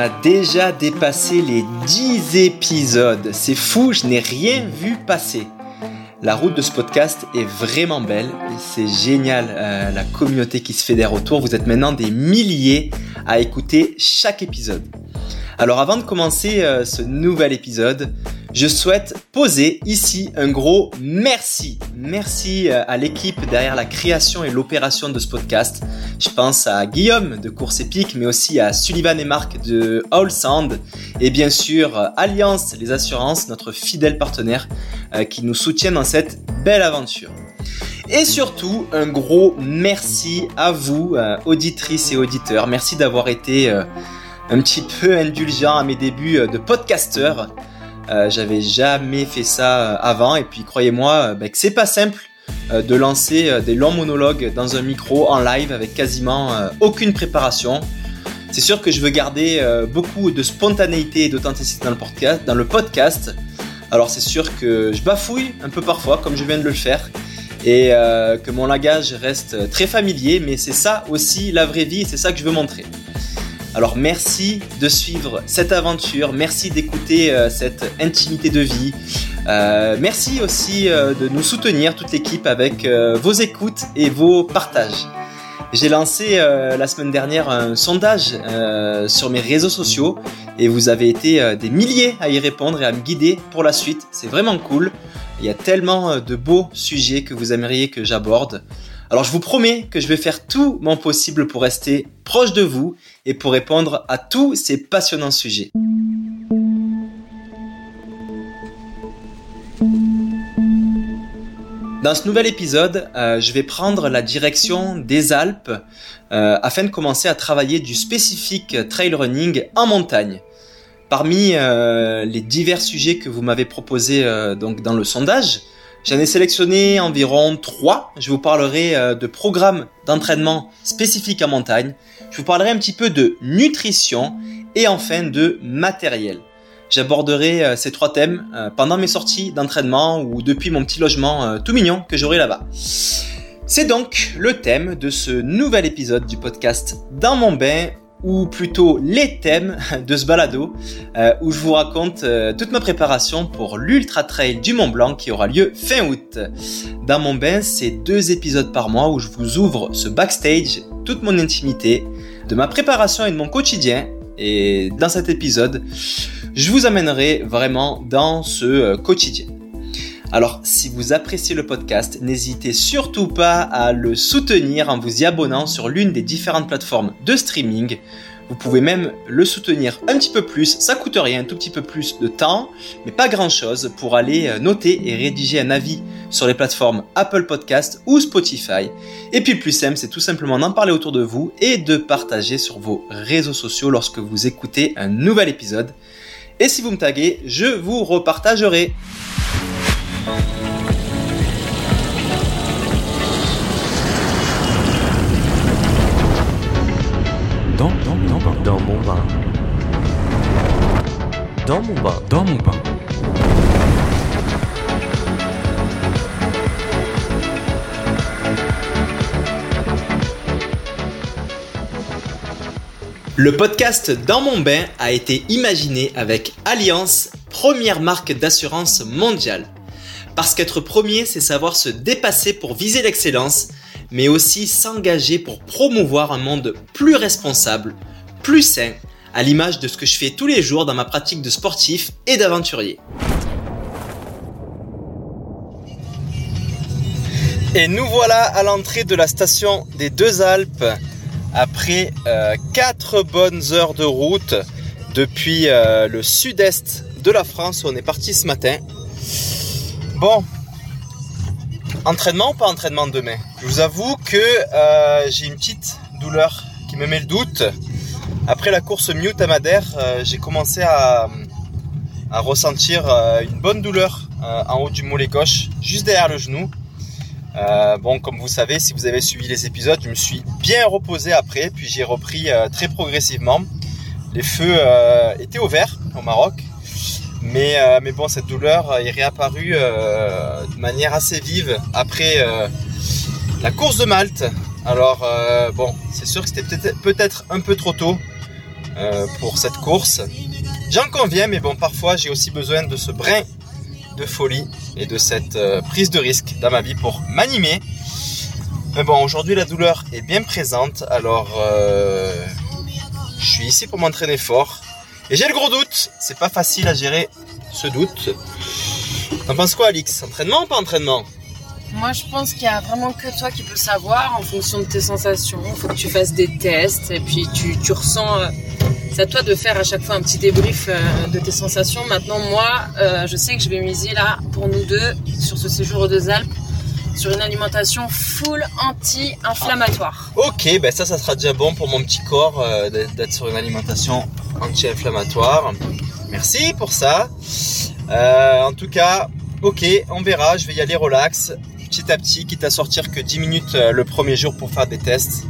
a déjà dépassé les 10 épisodes. C'est fou, je n'ai rien vu passer. La route de ce podcast est vraiment belle. C'est génial euh, la communauté qui se fédère autour. Vous êtes maintenant des milliers à écouter chaque épisode. Alors avant de commencer euh, ce nouvel épisode, je souhaite poser ici un gros merci. Merci euh, à l'équipe derrière la création et l'opération de ce podcast. Je pense à Guillaume de Course Épique, mais aussi à Sullivan et Marc de All Sound et bien sûr Alliance les assurances, notre fidèle partenaire euh, qui nous soutient dans cette belle aventure. Et surtout, un gros merci à vous, auditrices et auditeurs. Merci d'avoir été un petit peu indulgent à mes débuts euh, de podcasteur. Euh, j'avais jamais fait ça euh, avant et puis croyez-moi bah, que c'est pas simple de lancer des longs monologues dans un micro en live avec quasiment aucune préparation. C'est sûr que je veux garder beaucoup de spontanéité et d'authenticité dans le podcast. Dans le podcast. Alors c'est sûr que je bafouille un peu parfois comme je viens de le faire et que mon langage reste très familier mais c'est ça aussi la vraie vie et c'est ça que je veux montrer. Alors merci de suivre cette aventure, merci d'écouter euh, cette intimité de vie. Euh, merci aussi euh, de nous soutenir, toute l'équipe, avec vos écoutes et vos partages. J'ai lancé la semaine dernière un sondage sur mes réseaux sociaux et vous avez été des milliers à y répondre et à me guider pour la suite. C'est vraiment cool. Il y a tellement de beaux sujets que vous aimeriez que j'aborde. Alors je vous promets que je vais faire tout mon possible pour rester proche de vous et pour répondre à tous ces passionnants sujets. Dans ce nouvel épisode, euh, je vais prendre la direction des Alpes euh, afin de commencer à travailler du spécifique trail running en montagne. Parmi euh, les divers sujets que vous m'avez proposés dans le sondage, J'en ai sélectionné environ trois. Je vous parlerai euh, de programmes d'entraînement spécifiques en montagne. Je vous parlerai un petit peu de nutrition et enfin de matériel. J'aborderai euh, ces trois thèmes euh, pendant mes sorties d'entraînement ou depuis mon petit logement tout mignon que j'aurai là-bas. C'est donc le thème de ce nouvel épisode du podcast Dans mon bain ou plutôt les thèmes de ce balado, euh, où je vous raconte euh, toute ma préparation pour l'Ultra Trail du Mont Blanc qui aura lieu fin août. Dans mon bain, c'est deux épisodes par mois où je vous ouvre ce backstage, toute mon intimité, de ma préparation et de mon quotidien. Et dans cet épisode, je vous amènerai vraiment dans ce euh, quotidien. Alors, si vous appréciez le podcast, n'hésitez surtout pas à le soutenir en vous y abonnant sur l'une des différentes plateformes de streaming. Vous pouvez même le soutenir un petit peu plus, ça coûte rien, un tout petit peu plus de temps, mais pas grand chose pour aller euh, noter et rédiger un avis sur les plateformes Apple Podcast ou Spotify. Et puis le plus simple, c'est tout simplement d'en parler autour de vous et de partager sur vos réseaux sociaux lorsque vous écoutez un nouvel épisode. Et si vous me taguez, je vous repartagerai. Dans, dans, dans, dans mon bain. Dans mon bain. Dans mon bain. Le podcast Dans mon bain a été imaginé avec Alliance, première marque d'assurance mondiale. Parce qu'être premier, c'est savoir se dépasser pour viser l'excellence, mais aussi s'engager pour promouvoir un monde plus responsable, plus sain, à l'image de ce que je fais tous les jours dans ma pratique de sportif et d'aventurier. Et nous voilà à l'entrée de la station des Deux Alpes après 4 euh, bonnes heures de route depuis euh, le sud-est de la France où on est parti ce matin. Bon, entraînement ou pas entraînement demain? Je vous avoue que euh, j'ai une petite douleur qui me met le doute. Après la course Mute à euh, j'ai commencé à, ressentir euh, une bonne douleur en haut du mollet gauche, juste derrière le genou. bon, comme vous savez, si vous avez suivi les épisodes, je me suis bien reposé après, puis j'ai repris très progressivement. Les feux étaient ouverts au Maroc, mais, euh, mais bon, cette douleur est réapparue euh, de manière assez vive après euh, la course de Malte. Alors bon, c'est sûr que c'était peut-être un peu trop tôt. pour cette course. J'en conviens, mais bon, parfois j'ai aussi besoin de ce brin de folie et de cette prise de risque dans ma vie pour m'animer. Mais bon, aujourd'hui la douleur est bien présente, alors je suis ici pour m'entraîner fort. Et j'ai le gros doute, c'est pas facile à gérer ce doute. T'en penses quoi Alix? Entraînement ou pas entraînement? Moi, je pense qu'il y a vraiment que toi qui peux savoir en fonction de tes sensations. Il faut que tu fasses des tests et puis tu, tu ressens. euh, c'est à toi de faire à chaque fois un petit débrief euh, de tes sensations. Maintenant, moi, euh, je sais que je vais miser là pour nous deux sur ce séjour aux deux Alpes sur une alimentation full anti-inflammatoire. Ok, ben ça, ça sera déjà bon pour mon petit corps euh, d'être sur une alimentation anti-inflammatoire. Merci pour ça. Euh, en tout cas, ok, on verra. Je vais y aller relax, petit à petit, quitte à sortir que 10 minutes euh, le premier jour pour faire des tests.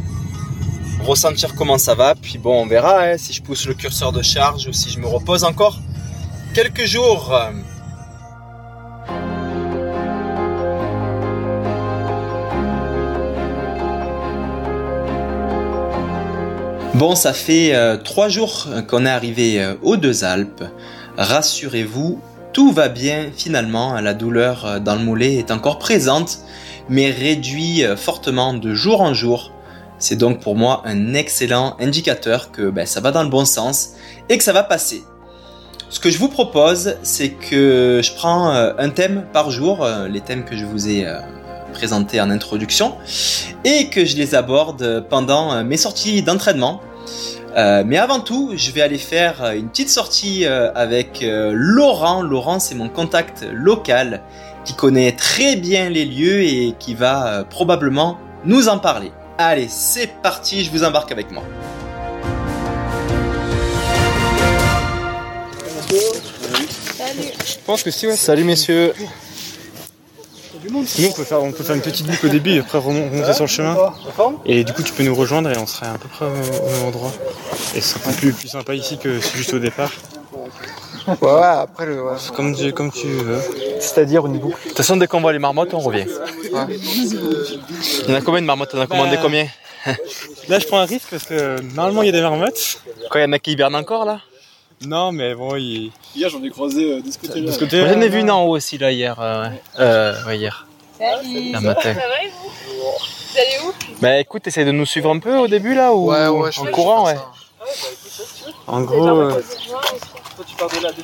Ressentir comment ça va. Puis bon, on verra hein, si je pousse le curseur de charge ou si je me repose encore quelques jours. Bon, ça fait euh, trois jours qu'on est arrivé euh, aux deux Alpes. Rassurez-vous, tout va bien finalement. La douleur euh, dans le mollet est encore présente, mais réduit fortement de jour en jour. C'est donc pour moi un excellent indicateur que ben, ça va dans le bon sens et que ça va passer. Ce que je vous propose, c'est que je prends un thème par jour, les thèmes que je vous ai présentés en introduction, et que je les aborde pendant mes sorties d'entraînement. Euh, mais avant tout, je vais aller faire euh, une petite sortie euh, avec euh, Laurent. Laurent, c'est mon contact local qui connaît très bien les lieux et qui va euh, probablement nous en parler. Allez, c'est parti, je vous embarque avec moi. Je pense que si, ouais. Salut messieurs. Sinon, on peut, faire, on peut faire une petite boucle au début et après remon- remonter sur le chemin. Et du coup, tu peux nous rejoindre et on serait à peu près au même endroit. Et ce serait plus, plus sympa ici que juste au départ. Ouais, ouais, après le. ouais. Comme tu, comme tu veux. C'est-à-dire une boucle. De toute façon, dès qu'on voit les marmottes, on revient. Il y en a combien de marmottes? On a commandé Bah, combien? Là, je prends un risque parce que euh, normalement, il y a des marmottes. Quoi, il y en a qui hibernent encore là? Non, mais bon, il. Hier, j'en ai croisé euh, de ce De côté-là. ce J'en ai vu une en haut aussi là hier. euh, ouais. Euh, ouais, hier. Un matin. va et vous Vous allez où Bah écoute, essaye de nous suivre un peu au début là ou Ouais, ouais, je en courant ouais. ça. En gros, euh,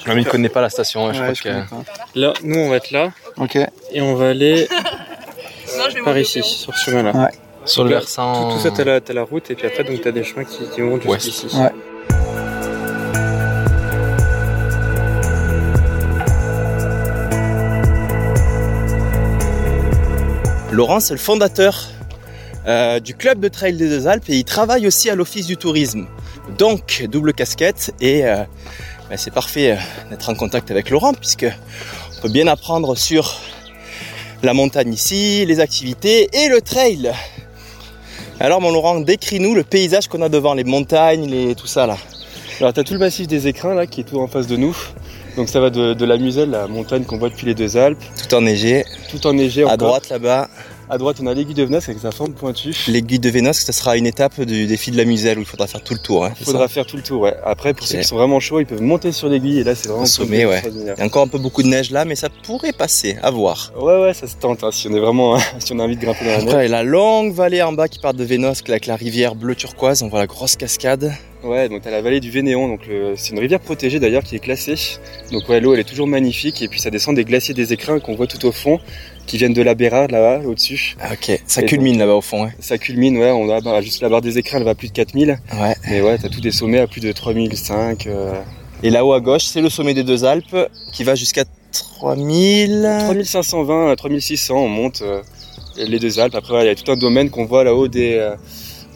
Non mais il connaît pas la station, ouais, je crois je que. pas. là, nous, on va être là Ok. et on va aller Non, je vais par ici, sur ce chemin-là. Ouais. Sur le versant. tout ça, t'as la, t'as la route et puis après, donc t'as des chemins qui, qui montent jusqu'ici. Ouais. Laurent, c'est le fondateur euh, du club de trail des deux Alpes et il travaille aussi à l'office du tourisme. Donc double casquette et euh, bah, c'est parfait euh, d'être en contact avec Laurent puisque on peut bien apprendre sur la montagne ici, les activités et le trail. Alors mon Laurent, décris-nous le paysage qu'on a devant, les montagnes, les tout ça là. Alors, t'as tout le massif des écrins là qui est tout en face de nous. Donc, ça va de, de la Muselle, la montagne qu'on voit depuis les deux Alpes, Tout enneigé. tout enneigé À encore. droite là-bas, À droite, on a l'aiguille de Venas avec sa forme pointue. l'aiguille de Vénos, ce sera une étape du défi de la Muselle où il faudra faire tout le tour. Hein, Il c'est faudra ça faire tout le tour, ouais. Après, pour ceux qui sont vraiment chauds, ils peuvent monter sur l'aiguille et là, c'est vraiment sommet, ouais. Il y a encore un peu beaucoup de neige là, mais ça pourrait passer, à voir. Ouais, ouais, ça se tente, hein, si on est vraiment, si on a envie de grimper dans la neige. Après, la longue vallée en bas qui part de Vénosque avec la rivière bleu turquoise, on voit la grosse cascade. Ouais, donc t'as la vallée du Vénéon, donc le- c'est une rivière protégée d'ailleurs qui est classée. Donc ouais, l'eau elle est toujours magnifique et puis ça descend des glaciers des écrins qu'on voit tout au fond, qui viennent de la Bérarde là-bas, au-dessus. Ah, ok, ça Et culmine là-bas au fond. hein. Ça culmine, ouais, on a bah, juste la barre des écrins, elle va à plus de 4000. Ouais. Mais ouais, t'as tous des sommets à plus de 3005. Euh, Et là-haut à gauche, c'est le sommet des deux Alpes qui va jusqu'à 3000. 3520 à 3600, on monte euh, les deux Alpes. Après, il y a tout un domaine qu'on voit là-haut, des, euh,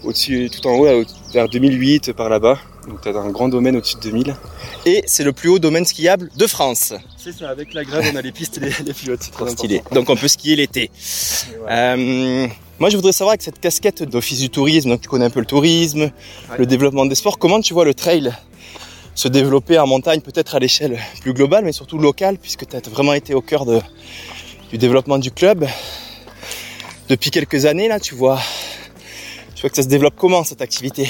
au-dessus, tout en haut, là, vers 2008 par là-bas. Donc t'as un grand domaine au-dessus de 2000. Et c'est le plus haut domaine skiable de France. C'est ça, avec la grève, on a les pistes les, les plus hautes. C'est Trop stylé. Donc on peut skier l'été. Euh, moi je voudrais savoir avec cette casquette d'office du tourisme, donc tu connais un peu le tourisme, le développement des sports, comment tu vois le trail se développer en montagne, peut-être à l'échelle plus globale, mais surtout locale, puisque tu as vraiment été au cœur de, du développement du club. Depuis quelques années, là, tu vois, tu vois que ça se développe comment cette activité?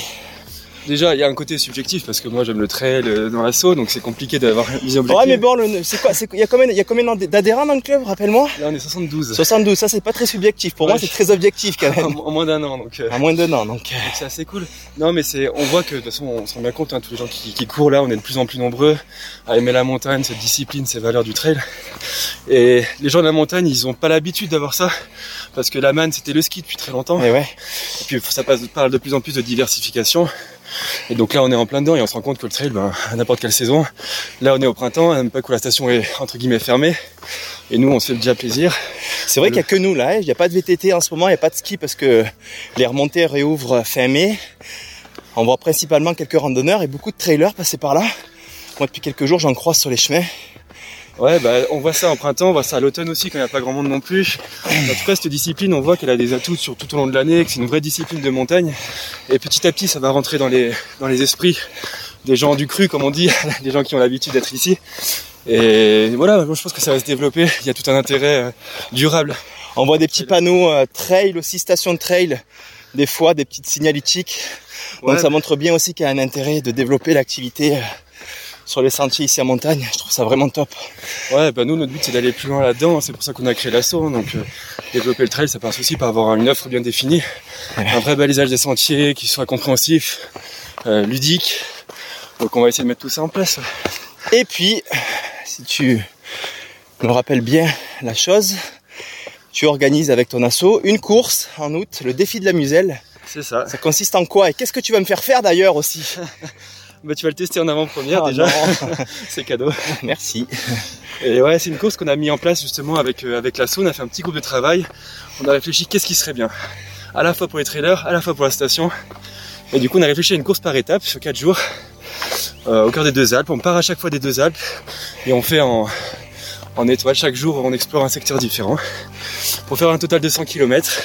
Déjà, il y a un côté subjectif parce que moi j'aime le trail euh, dans l'assaut, donc c'est compliqué d'avoir une vision Ouais, mais bon, c'est quoi Il y a combien, d'adhérents dans le club, rappelle-moi? Là, on est 72. 72, ça c'est pas très subjectif. Pour moi, c'est très objectif quand en, même. en moins d'un an, donc euh, À moins d'un an, donc. euh, donc c'est assez cool. Non, mais c'est, on voit que de toute façon, on se rend bien compte, hein, tous les gens qui, qui courent là, on est de plus en plus nombreux à aimer la montagne, cette discipline, ces valeurs du trail. Et les gens de la montagne, ils ont pas l'habitude d'avoir ça parce que la manne, c'était le ski depuis très longtemps. Et ouais. Et puis ça passe, parle de plus en plus de diversification. Et donc là on est en plein dedans et on se rend compte que le trail, ben, à n'importe quelle saison, là on est au printemps, à même pas que la station est entre guillemets fermée. Et nous on se fait déjà plaisir. C'est vrai qu'il y a que nous là. hein. Il n'y a pas de VTT en ce moment, il n'y a pas de ski parce que les remontées réouvrent fin mai. On voit principalement quelques randonneurs et beaucoup de trailers passer par là. Moi, depuis quelques jours, j'en croise sur les chemins. Ouais, bah, on voit ça en printemps, on voit ça à l'automne aussi quand il n'y a pas grand monde non plus. En tout cas, cette discipline, on voit qu'elle a des atouts sur tout au long de l'année, que c'est une vraie discipline de montagne. Et petit à petit, ça va rentrer dans les, dans les esprits des gens du cru, comme on dit, des gens qui ont l'habitude d'être ici. Et voilà, moi je pense que ça va se développer. Il y a tout un intérêt euh, durable. On voit des petits panneaux euh, trail aussi, station de trail, des fois des petites signalétiques. Donc ça montre bien aussi qu'il y a un intérêt de développer l'activité euh, sur les sentiers ici en montagne. Je trouve ça vraiment top. Ouais, bah nous, notre but, c'est d'aller plus loin là-dedans. C'est pour ça qu'on a créé l'assaut. Donc, euh, développer le trail, ça passe aussi par avoir une offre bien définie. Un vrai balisage des sentiers qui soit compréhensif, euh, ludique. Donc, on va essayer de mettre tout ça en place. Et puis, si tu me rappelles bien la chose, tu organises avec ton asso une course en août, le défi de la muselle. C'est ça. Ça consiste en quoi Et qu'est-ce que tu vas me faire faire d'ailleurs aussi? Bah, tu vas le tester en avant-première Ah, déjà. c'est cadeau. Merci. Et ouais, c'est une course qu'on a mis en place justement avec, euh, avec l'assaut. On a fait un petit groupe de travail. On a réfléchi qu'est-ce qui serait bien. À la fois pour les trailers, à la fois pour la station. Et du coup, on a réfléchi à une course par étapes sur 4 jours. euh, au cœur des deux Alpes. On part à chaque fois des deux Alpes. Et on fait en, en étoile. Chaque jour, on explore un secteur différent. Pour faire un total de 100 km.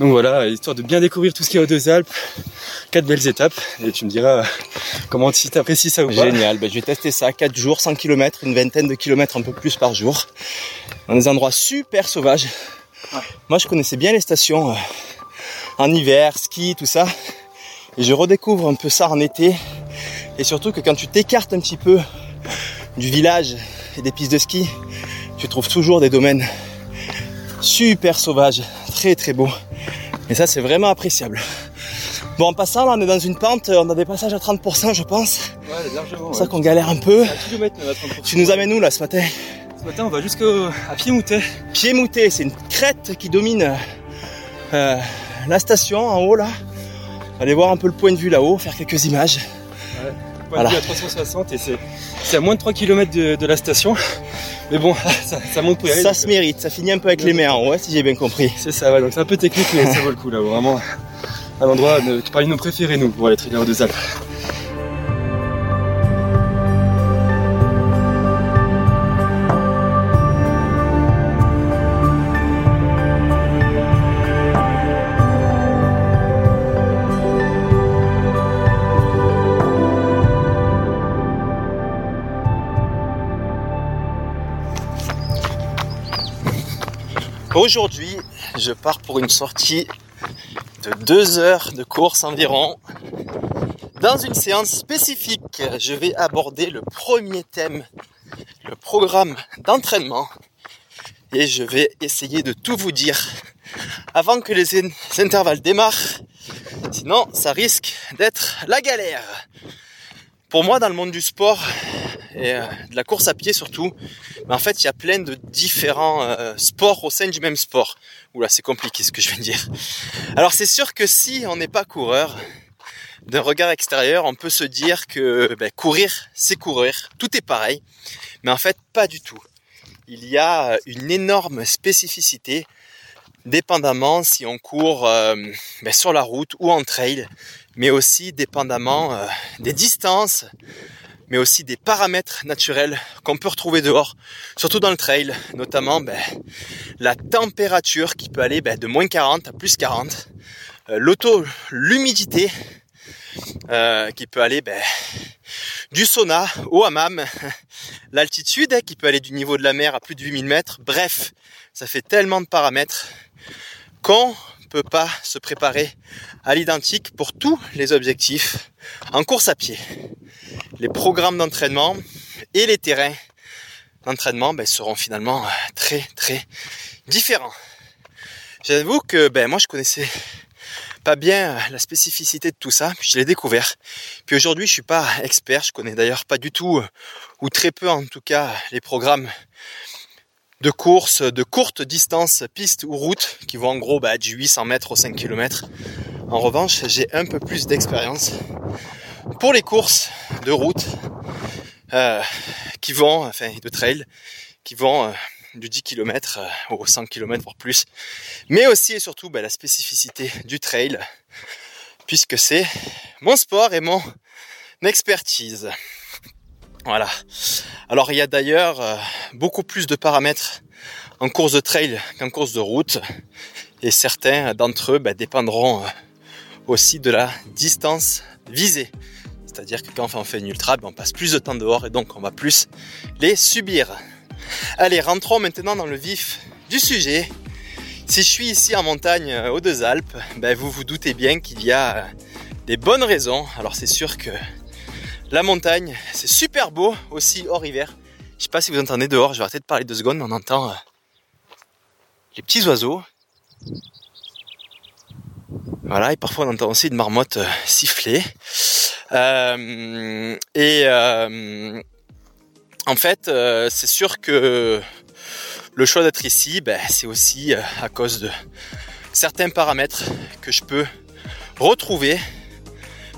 Donc voilà, histoire de bien découvrir tout ce qu'il y a aux deux Alpes. Quatre belles étapes. Et tu me diras comment si t'apprécies ça ou pas. Génial, ben, je vais tester ça, 4 jours, 100 km, une vingtaine de kilomètres un peu plus par jour, dans des endroits super sauvages. Moi je connaissais bien les stations euh, en hiver, ski, tout ça, et je redécouvre un peu ça en été, et surtout que quand tu t'écartes un petit peu du village et des pistes de ski, tu trouves toujours des domaines super sauvages, très très beaux, et ça c'est vraiment appréciable. Bon, en passant, là, on est dans une pente, on a des passages à 30%, je pense. Ouais, largement. C'est pour ouais. ça qu'on galère un peu. Kilomètre, même à 30%. Tu nous amènes où là ce matin? Ce matin, on va jusqu'à Pied-Moutet. Pied mouté, c'est une crête qui domine euh, la station en haut là. Allez voir un peu le point de vue là-haut, faire quelques images. Point Voilà. de vue à 360 et c'est, c'est à moins de 3 km de, de la station. Mais bon, ça, ça monte pour y aller. Ça se mérite, ça finit un peu avec les mains en haut, si j'ai bien compris. C'est ça, ouais, donc c'est un peu technique, mais ça vaut le coup là. Vraiment, un endroit de, parmi nos préférés, nous, pour aller traîner aux deux Alpes. Aujourd'hui, je pars pour une sortie de deux heures de course environ. Dans une séance spécifique, je vais aborder le premier thème, le programme d'entraînement. Et je vais essayer de tout vous dire avant que les in- intervalles démarrent. Sinon, ça risque d'être la galère. Pour moi, dans le monde du sport, et euh, de la course à pied surtout, mais en fait, il y a plein de différents euh, sports au sein du même sport. Oula, c'est compliqué ce que je viens de dire. Alors, c'est sûr que si on n'est pas coureur, d'un regard extérieur, on peut se dire que ben, courir, c'est courir. Tout est pareil. Mais en fait, pas du tout. Il y a une énorme spécificité, dépendamment si on court euh, ben, sur la route ou en trail, mais aussi dépendamment euh, des distances, mais aussi des paramètres naturels qu'on peut retrouver dehors, surtout dans le trail, notamment ben, la température qui peut aller ben, de moins 40 à plus 40, euh, l'auto, l'humidité euh, qui peut aller ben, du sauna au hammam, l'altitude hein, qui peut aller du niveau de la mer à plus de 8000 mètres, bref, ça fait tellement de paramètres qu'on peut pas se préparer à l'identique pour tous les objectifs en course à pied. Les programmes d'entraînement et les terrains d'entraînement ben, seront finalement euh, très très différents. J'avoue que ben, moi je connaissais pas bien la spécificité de tout ça, puis je l'ai découvert. Puis aujourd'hui je suis pas expert, je connais d'ailleurs pas du tout, ou très peu en tout cas, les programmes de course de courte distance, piste ou route, qui vont en gros bah, du 800 mètres au 5 km. En revanche, j'ai un peu plus d'expérience pour les courses de route euh, qui vont, enfin de trail, qui vont euh, du 10 km euh, au 100 km voire plus. Mais aussi et surtout bah, la spécificité du trail, puisque c'est mon sport et mon expertise. Voilà. Alors il y a d'ailleurs beaucoup plus de paramètres en course de trail qu'en course de route. Et certains d'entre eux bah, dépendront aussi de la distance visée. C'est-à-dire que quand on fait une ultra, bah, on passe plus de temps dehors et donc on va plus les subir. Allez, rentrons maintenant dans le vif du sujet. Si je suis ici en montagne euh, aux deux Alpes, ben vous vous doutez bien qu'il y a des bonnes raisons. Alors c'est sûr que la montagne, c'est super beau aussi hors hiver. Je sais pas si vous entendez dehors, je vais arrêter de parler deux secondes, on entend euh, les petits oiseaux. Voilà, et parfois on entend aussi une marmotte euh, siffler. Euh, et en fait, c'est sûr que le choix d'être ici, ben, c'est aussi à cause de certains paramètres que je peux retrouver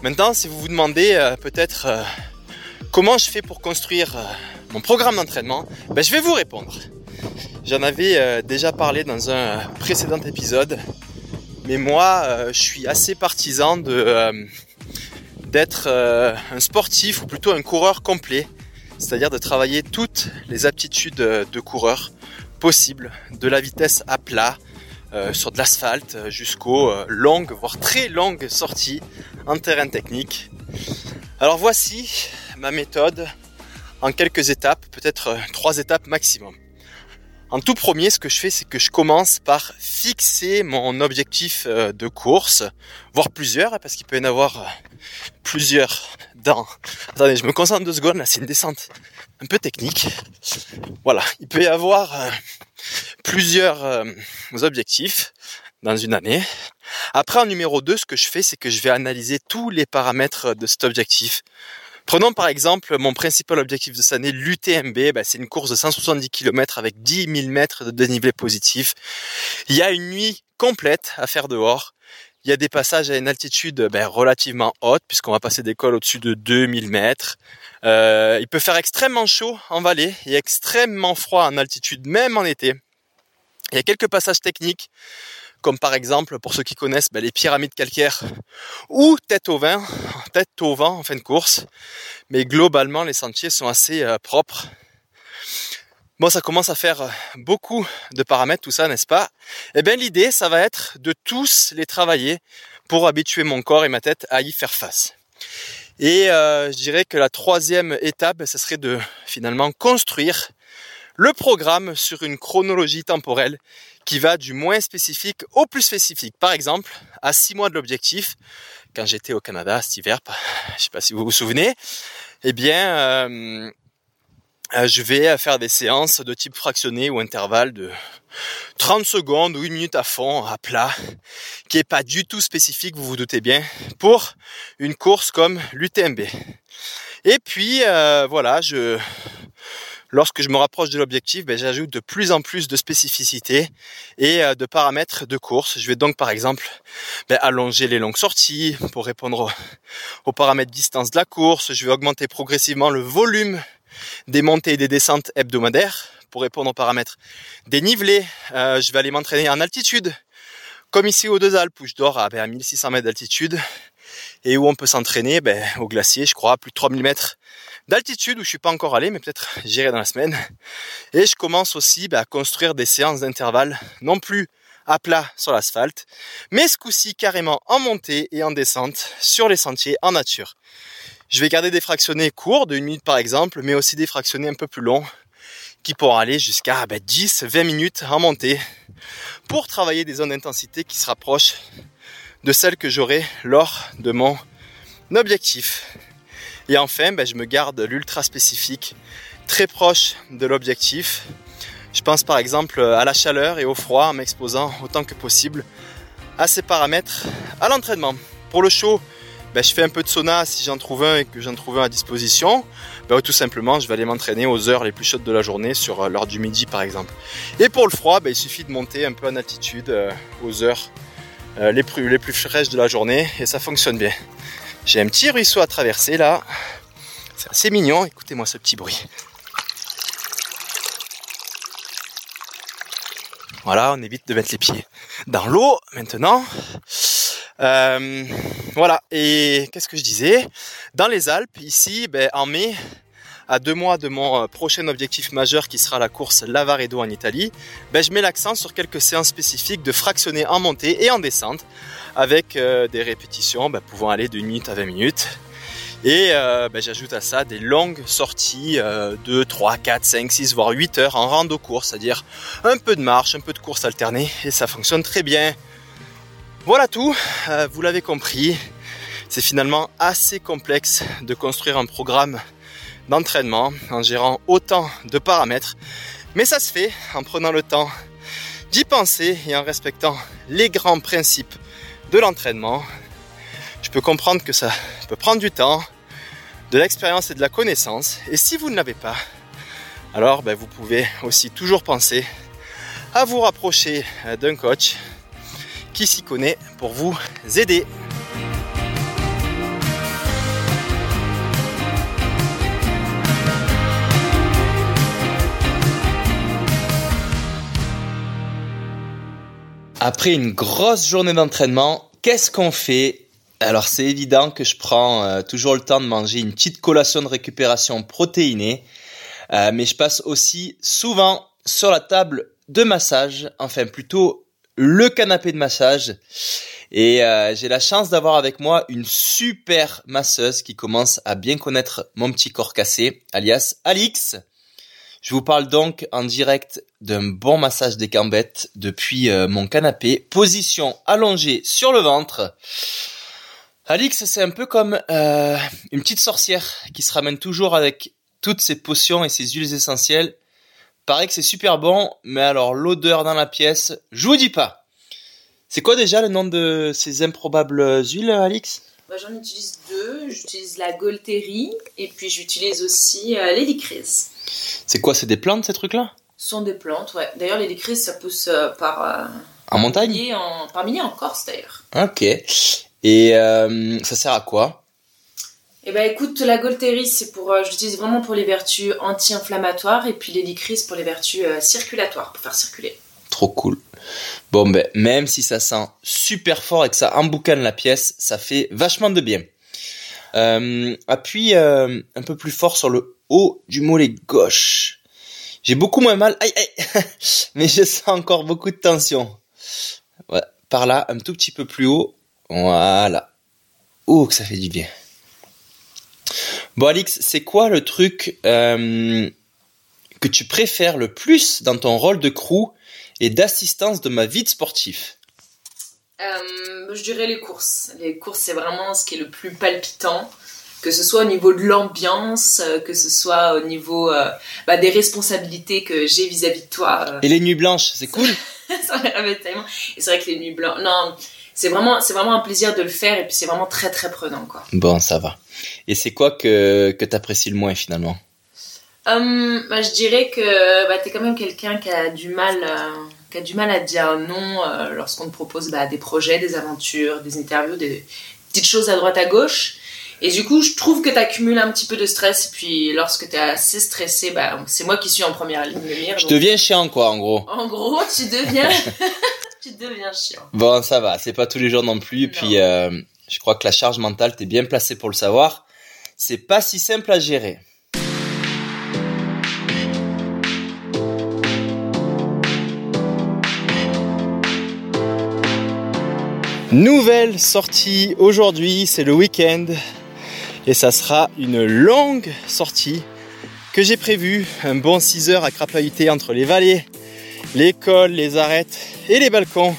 Maintenant, si vous vous demandez euh, peut-être euh, comment je fais pour construire euh, mon programme d'entraînement, ben, je vais vous répondre. J'en avais déjà parlé dans un précédent épisode, mais moi, je suis assez partisan de d'être un sportif ou plutôt un coureur complet, c'est-à-dire de travailler toutes les aptitudes de coureur possibles, de la vitesse à plat, sur de l'asphalte jusqu'aux longues, voire très longues sorties en terrain technique. Alors voici ma méthode en quelques étapes, peut-être euh, trois étapes maximum. En tout premier, ce que je fais, c'est que je commence par fixer mon objectif euh, de course, voire plusieurs, hein, parce qu'il peut y en avoir euh, plusieurs dans... Attendez, je me concentre deux secondes, là c'est une descente un peu technique. Voilà, il peut y avoir plusieurs objectifs dans une année. Après, en numéro 2, ce que je fais, c'est que je vais analyser tous les paramètres de cet objectif. Prenons par exemple mon principal objectif de cette année, l'UTMB. Bah, c'est une course de 170 km avec 10 000 mètres de dénivelé positif. Il y a une nuit complète à faire dehors. Il y a des passages à une altitude ben, relativement haute, puisqu'on va passer des cols au-dessus de 2000 mètres. Euh, il peut faire extrêmement chaud en vallée et extrêmement froid en altitude, même en été. Il y a quelques passages techniques comme par exemple pour ceux qui connaissent ben, les pyramides calcaires ou tête au vent, en fin de course. Mais globalement, les sentiers sont assez euh, propres. Bon, ça commence à faire beaucoup de paramètres, tout ça, n'est-ce pas? Eh bien, l'idée, ça va être de tous les travailler pour habituer mon corps et ma tête à y faire face. Et euh, je dirais que la troisième étape, ce serait de finalement construire le programme sur une chronologie temporelle qui va du moins spécifique au plus spécifique. Par exemple, à 6 mois de l'objectif, quand j'étais au Canada cet hiver, je sais pas si vous vous souvenez, eh bien, euh, euh, je vais faire des séances de type fractionné ou intervalle de 30 secondes ou une minute à fond, à plat, qui est pas du tout spécifique, vous vous doutez bien, pour une course comme l'UTMB. Et puis, euh, voilà, je, lorsque je me rapproche de l'objectif, ben, j'ajoute de plus en plus de spécificités et euh, de paramètres de course. Je vais donc par exemple ben, allonger les longues sorties pour répondre aux, paramètres distance de la course. Je vais augmenter progressivement le volume des montées et des descentes hebdomadaires pour répondre aux paramètres dénivelés. Euh, je vais aller m'entraîner en altitude, comme ici aux Deux Alpes où je dors à, ben, à 1600 mètres d'altitude et où on peut s'entraîner ben, au glacier, je crois, plus de 3000 mètres d'altitude où je suis pas encore allé, mais peut-être j'irai dans la semaine. Et je commence aussi bah, à construire des séances d'intervalle, non plus à plat sur l'asphalte, mais ce coup-ci carrément en montée et en descente sur les sentiers en nature. Je vais garder des fractionnés courts, de 1 minute par exemple, mais aussi des fractionnés un peu plus longs, qui pourront aller jusqu'à 10-20 bah, minutes en montée, pour travailler des zones d'intensité qui se rapprochent de celles que j'aurai lors de mon objectif. Et enfin, ben, je me garde l'ultra spécifique très proche de l'objectif. Je pense par exemple à la chaleur et au froid en m'exposant autant que possible à ces paramètres à l'entraînement. Pour le chaud, ben, je fais un peu de sauna si j'en trouve un et que j'en trouve un à disposition. Ben, tout simplement, je vais aller m'entraîner aux heures les plus chaudes de la journée, sur euh, l'heure du midi par exemple. Et pour le froid, il suffit de monter un peu en altitude euh, aux heures euh, les plus fraîches de la journée et ça fonctionne bien. J'ai un petit ruisseau à traverser là. C'est assez mignon, écoutez-moi ce petit bruit. Voilà, on évite de mettre les pieds dans l'eau maintenant. Euh, voilà, et qu'est-ce que je disais? Dans les Alpes, ici, ben, en mai, à deux mois de mon euh, prochain objectif majeur qui sera la course Lavaredo en Italie, ben, je mets l'accent sur quelques séances spécifiques de fractionner en montée et en descente avec euh, des répétitions ben, pouvant aller d'une minute à 20 minutes. Et ben, j'ajoute à ça des longues sorties de 3, 4, 5, 6, voire 8 heures en rando course, c'est-à-dire un peu de marche, un peu de course alternée, et ça fonctionne très bien. Voilà tout, euh, vous l'avez compris, c'est finalement assez complexe de construire un programme d'entraînement en gérant autant de paramètres, mais ça se fait en prenant le temps d'y penser et en respectant les grands principes de l'entraînement. Je peux comprendre que ça peut prendre du temps, de l'expérience et de la connaissance, et si vous ne l'avez pas, alors ben, vous pouvez aussi toujours penser à vous rapprocher euh, d'un coach qui s'y connaît pour vous aider. Après une grosse journée d'entraînement, qu'est-ce qu'on fait? Alors c'est évident que je prends euh, toujours le temps de manger une petite collation de récupération protéinée, euh, mais je passe aussi souvent sur la table de massage, enfin plutôt le canapé de massage. Et euh, j'ai la chance d'avoir avec moi une super masseuse qui commence à bien connaître mon petit corps cassé, alias Alix. Je vous parle donc en direct d'un bon massage des cambettes depuis euh, mon canapé, position allongée sur le ventre. Alix, c'est un peu comme euh, une petite sorcière qui se ramène toujours avec toutes ses potions et ses huiles essentielles Paraît que c'est super bon, mais alors l'odeur dans la pièce, je vous dis pas. C'est quoi déjà le nom de ces improbables huiles, Alix? Bah, J'en utilise deux. J'utilise la Golteri et puis j'utilise aussi euh. C'est quoi C'est des plantes ces trucs-là Ce sont des plantes, ouais. D'ailleurs, l'hélicris, ça pousse euh, par. Euh, en montagne en, Par milliers en Corse d'ailleurs. Ok. Et euh, ça sert à quoi eh ben écoute, la Golteris, c'est pour, euh, je l'utilise vraiment pour les vertus anti-inflammatoires et puis l'hélicris pour les vertus euh, circulatoires, pour faire circuler. Trop cool. Bon ben même si ça sent super fort et que ça emboucane la pièce, ça fait vachement de bien. Euh, appuie un peu plus fort sur le haut du mollet gauche. J'ai beaucoup moins mal, aïe aïe, mais je sens encore beaucoup de tension. Par là, un tout petit peu plus haut. Voilà. Oh, que ça fait du bien. Bon Alix, c'est quoi le truc euh, que tu préfères le plus dans ton rôle de crew et d'assistance de ma vie de sportif? Euh, Je dirais les courses. Les courses, c'est vraiment ce qui est le plus palpitant. Que ce soit au niveau de l'ambiance, euh, que ce soit au niveau bah, des responsabilités que j'ai vis-à-vis de toi. Et les nuits blanches, c'est cool Ça tellement. Et c'est vrai que les nuits blanches... Non, c'est vraiment, c'est vraiment un plaisir de le faire et puis c'est vraiment très très prenant quoi. Bon, ça va. Et c'est quoi que, que t'apprécies le moins finalement? Hum, bah, Je dirais que bah, t'es quand même quelqu'un qui a du mal, euh, qui a du mal à dire non euh, lorsqu'on te propose bah, des projets, des aventures, des interviews, des petites choses à droite à gauche. Et du coup, je trouve que tu accumules un petit peu de stress. Et puis, lorsque tu es assez stressé, bah, c'est moi qui suis en première ligne de mire. Je deviens chiant, quoi, en gros. En gros, tu deviens tu deviens chiant. Bon, ça va, c'est pas tous les jours non plus. Et puis, euh, je crois que la charge mentale, t'es bien placé pour le savoir. C'est pas si simple à gérer. Nouvelle sortie aujourd'hui, c'est le week-end et ça sera une longue sortie que j'ai prévue, un bon 6 heures à crapahuter entre les vallées, l'école, les arêtes et les balcons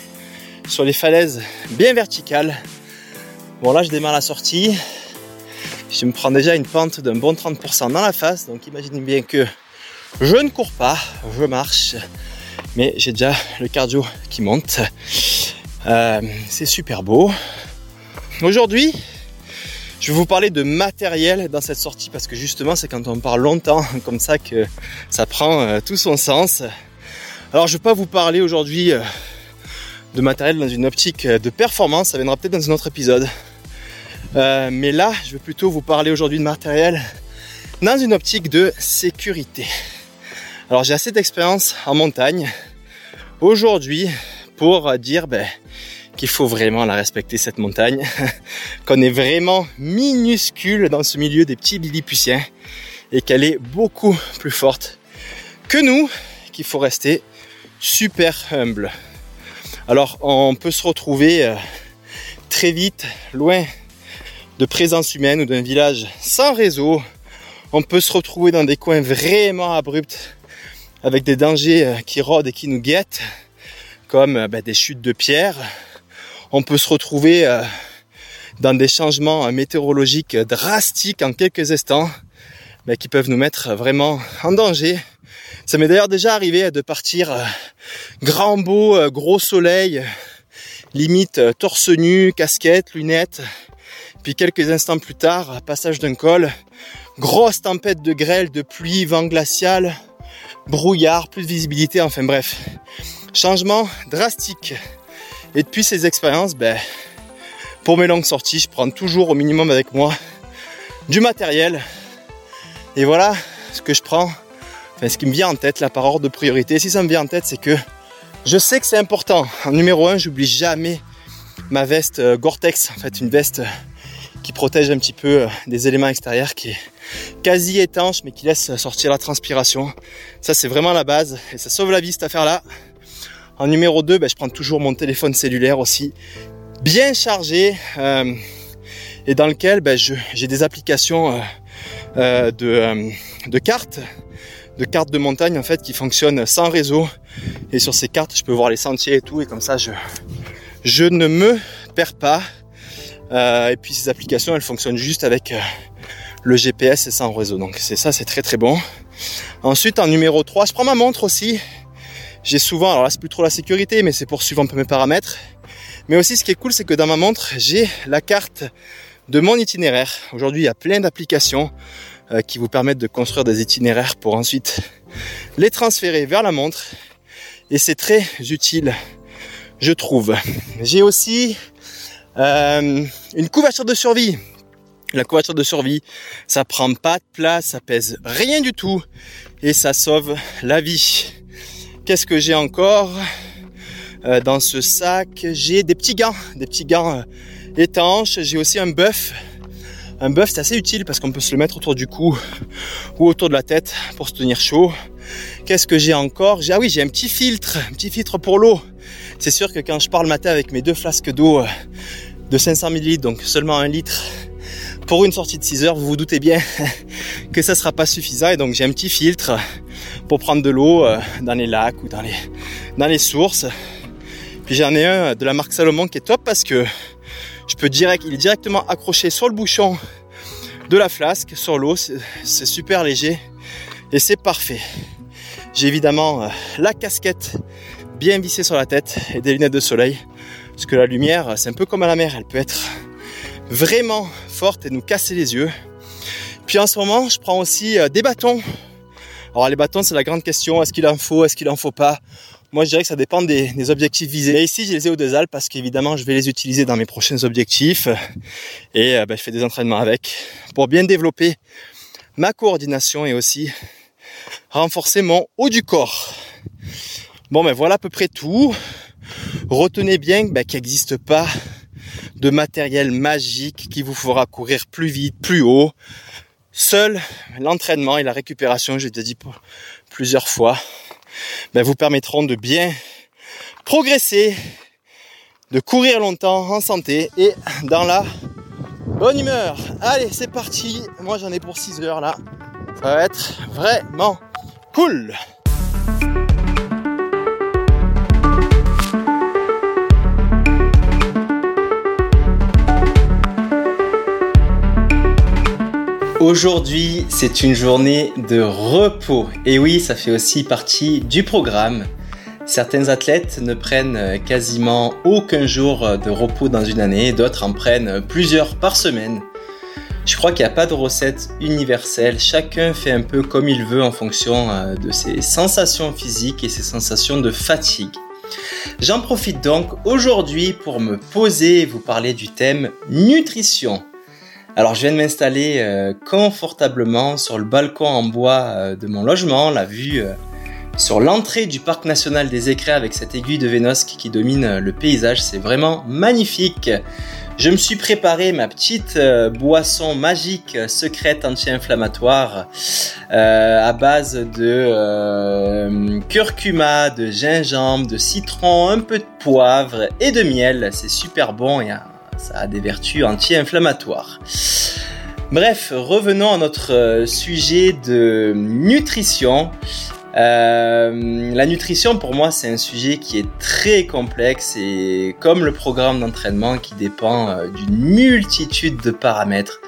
sur les falaises bien verticales. Bon là je démarre la sortie. Je me prends déjà une pente d'un bon 30% dans la face, donc imaginez bien que je ne cours pas, je marche, mais j'ai déjà le cardio qui monte. Euh, c'est super beau. Aujourd'hui, je vais vous parler de matériel dans cette sortie parce que justement c'est quand on parle longtemps comme ça que ça prend euh, tout son sens. Alors je ne vais pas vous parler aujourd'hui euh, de matériel dans une optique de performance, ça viendra peut-être dans un autre épisode. Euh, mais là, je vais plutôt vous parler aujourd'hui de matériel dans une optique de sécurité. Alors j'ai assez d'expérience en montagne aujourd'hui pour dire ben, qu'il faut vraiment la respecter cette montagne, qu'on est vraiment minuscule dans ce milieu des petits lilliputiens et qu'elle est beaucoup plus forte que nous, qu'il faut rester super humble. Alors on peut se retrouver euh, très vite loin de présence humaine ou d'un village sans réseau. On peut se retrouver dans des coins vraiment abrupts avec des dangers euh, qui rôdent et qui nous guettent, comme euh, ben, des chutes de pierres. On peut se retrouver euh, dans des changements météorologiques drastiques en quelques instants, ben, qui peuvent nous mettre vraiment en danger. Ça m'est d'ailleurs déjà arrivé de partir grand beau, gros soleil, limite torse nu, casquette, lunettes. Puis quelques instants plus tard, passage d'un col, grosse tempête de grêle, de pluie, vent glacial, brouillard, plus de visibilité, enfin bref. Changement drastique. Et depuis ces expériences, ben, pour mes longues sorties, je prends toujours au minimum avec moi du matériel. Et voilà ce que je prends, enfin ce qui me vient en tête là par ordre de priorité. Si ça me vient en tête, c'est que je sais que c'est important. En numéro 1, j'oublie jamais ma veste euh, Gore-Tex, en fait une veste qui protège un petit peu euh, des éléments extérieurs, qui est quasi étanche mais qui laisse sortir la transpiration. Ça c'est vraiment la base et ça sauve la vie cette affaire-là. En numéro 2, ben, je prends toujours mon téléphone cellulaire aussi, bien chargé euh, et dans lequel ben, j'ai des applications de, de cartes de cartes de montagne en fait qui fonctionnent sans réseau et sur ces cartes je peux voir les sentiers et tout et comme ça je, ne me perds pas. Euh, et puis ces applications, elles fonctionnent juste avec euh, le GPS et sans réseau. Donc c'est ça, c'est très très bon. Ensuite, en numéro 3, je prends ma montre aussi. J'ai souvent, alors là c'est plus trop la sécurité, mais c'est pour suivre un peu mes paramètres. Mais aussi ce qui est cool, c'est que dans ma montre, j'ai la carte de mon itinéraire. Aujourd'hui, il y a plein d'applications euh, qui vous permettent de construire des itinéraires pour ensuite les transférer vers la montre. Et c'est très utile je trouve. J'ai aussi euh, une couverture de survie. La couverture de survie, ça prend pas de place, ça pèse rien du tout et ça sauve la vie. Qu'est-ce que j'ai encore euh, dans ce sac? J'ai des petits gants, des petits gants euh, étanches. J'ai aussi un bœuf. Un bœuf, c'est assez utile parce qu'on peut se le mettre autour du cou ou autour de la tête pour se tenir chaud. Qu'est-ce que j'ai encore? Ah oui, j'ai un petit filtre, un petit filtre pour l'eau. C'est sûr que quand je pars le matin avec mes deux flasques d'eau euh, de 500 ml, donc seulement un litre, pour une sortie de 6 heures, vous vous doutez bien que ça sera pas suffisant. Et donc j'ai un petit filtre pour prendre de l'eau euh, dans les lacs ou dans les, dans les sources. Puis j'en ai un de la marque Salomon qui est top parce que je peux direct, il est directement accroché sur le bouchon de la flasque, sur l'eau. C'est super léger et c'est parfait. J'ai évidemment euh, la casquette bien vissée sur la tête et des lunettes de soleil. Parce que la lumière, c'est un peu comme à la mer, elle peut être vraiment et nous casser les yeux. Puis en ce moment, je prends aussi euh, des bâtons. Alors les bâtons, c'est la grande question, est-ce qu'il en faut, est-ce qu'il en faut pas? Moi, je dirais que ça dépend des, objectifs visés. Ici, j'ai les EO2 Alpes parce qu'évidemment, je vais les utiliser dans mes prochains objectifs. Et euh, ben, je fais des entraînements avec pour bien développer ma coordination et aussi renforcer mon haut du corps. Bon ben voilà à peu près tout. Retenez bien ben, qu'il n'existe pas de matériel magique qui vous fera courir plus vite, plus haut. Seul l'entraînement et la récupération, j'ai déjà dit plusieurs fois, ben, vous permettront de bien progresser, de courir longtemps en santé et dans la bonne humeur. Allez, c'est parti. Moi, j'en ai pour 6 heures là. Ça va être vraiment cool. Aujourd'hui, c'est une journée de repos. Et oui, ça fait aussi partie du programme. Certains athlètes ne prennent quasiment aucun jour de repos dans une année, d'autres en prennent plusieurs par semaine. Je crois qu'il n'y a pas de recette universelle, chacun fait un peu comme il veut en fonction euh, de ses sensations physiques et ses sensations de fatigue. J'en profite donc aujourd'hui pour me poser et vous parler du thème nutrition. Alors je viens de m'installer euh, confortablement sur le balcon en bois euh, de mon logement, la vue euh, sur l'entrée du parc national des Écrins avec cette aiguille de Vénosque qui domine le paysage, c'est vraiment magnifique. Je me suis préparé ma petite boisson magique secrète anti-inflammatoire à base de curcuma, de gingembre, de citron, un peu de poivre et de miel. C'est super bon et ça a des vertus anti-inflammatoires. Bref, revenons à notre euh, sujet de nutrition. Euh, la nutrition, pour moi, c'est un sujet qui est très complexe et comme le programme d'entraînement qui dépend euh, d'une multitude de paramètres.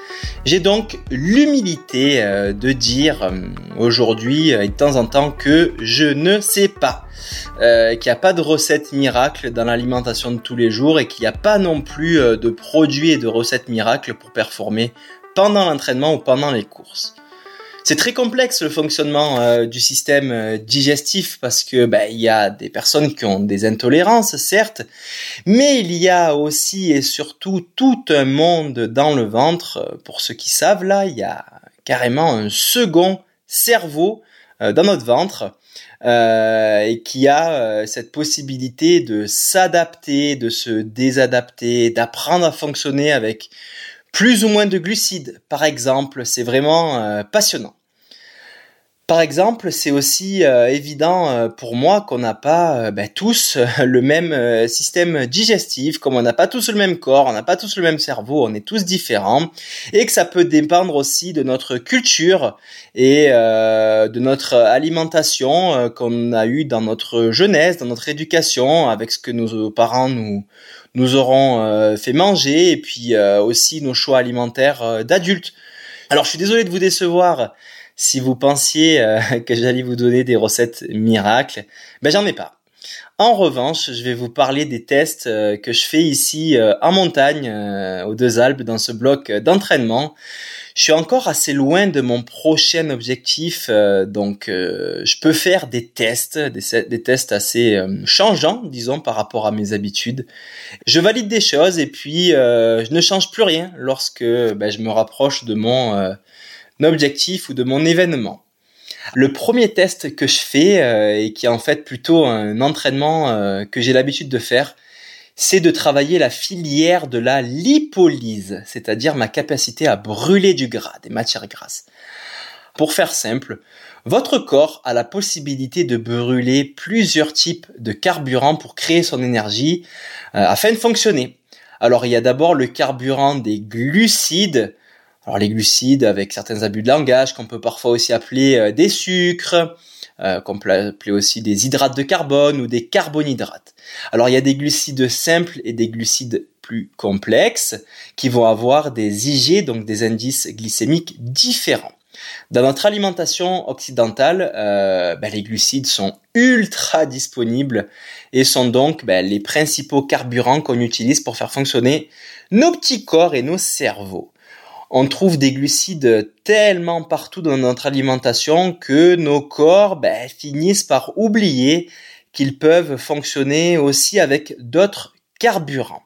J'ai donc l'humilité euh, de dire aujourd'hui et de temps en temps que je ne sais pas, qu'il n'y a pas de recette miracle dans l'alimentation de tous les jours et qu'il n'y a pas non plus de produits et de recettes miracles pour performer pendant l'entraînement ou pendant les courses. C'est très complexe le fonctionnement euh, du système euh, digestif parce que ben, il y a des personnes qui ont des intolérances certes, mais il y a aussi et surtout tout un monde dans le ventre. Pour ceux qui savent là, il y a carrément un second cerveau euh, dans notre ventre et qui a cette possibilité de s'adapter, de se désadapter, d'apprendre à fonctionner avec plus ou moins de glucides, par exemple. C'est vraiment euh, passionnant. Par exemple, c'est aussi euh, évident euh, pour moi qu'on n'a pas ben, tous le même système digestif, comme on n'a pas tous le même corps, on n'a pas tous le même cerveau, on est tous différents, et que ça peut dépendre aussi de notre culture et de notre alimentation qu'on a eu dans notre jeunesse, dans notre éducation, avec ce que nos parents nous nous aurons euh, fait manger et puis euh, aussi nos choix alimentaires euh, d'adultes. Alors je suis désolé de vous décevoir si vous pensiez que j'allais vous donner des recettes miracles. Ben j'en ai pas. En revanche, je vais vous parler des tests que je fais ici en montagne, aux Deux Alpes, dans ce bloc d'entraînement. Je suis encore assez loin de mon prochain objectif, euh, donc euh, je peux faire des tests, des, tests assez euh, changeants, disons, par rapport à mes habitudes. Je valide des choses et puis je ne change plus rien lorsque ben, je me rapproche de mon objectif ou de mon événement. Le premier test que je fais et qui est en fait plutôt un entraînement que j'ai l'habitude de faire, c'est de travailler la filière de la lipolyse, c'est-à-dire ma capacité à brûler du gras, des matières grasses. Pour faire simple, votre corps a la possibilité de brûler plusieurs types de carburants pour créer son énergie euh, afin de fonctionner. Alors il y a d'abord le carburant des glucides. Alors les glucides avec certains abus de langage qu'on peut parfois aussi appeler euh, des sucres, euh, qu'on peut appeler aussi des hydrates de carbone ou des carbonhydrates. Alors il y a des glucides simples et des glucides plus complexes qui vont avoir des IG, donc des indices glycémiques différents. Dans notre alimentation occidentale, euh, ben, les glucides sont ultra disponibles et sont donc ben, les principaux carburants qu'on utilise pour faire fonctionner nos petits corps et nos cerveaux on trouve des glucides tellement partout dans notre alimentation que nos corps ben, finissent par oublier qu'ils peuvent fonctionner aussi avec d'autres carburants.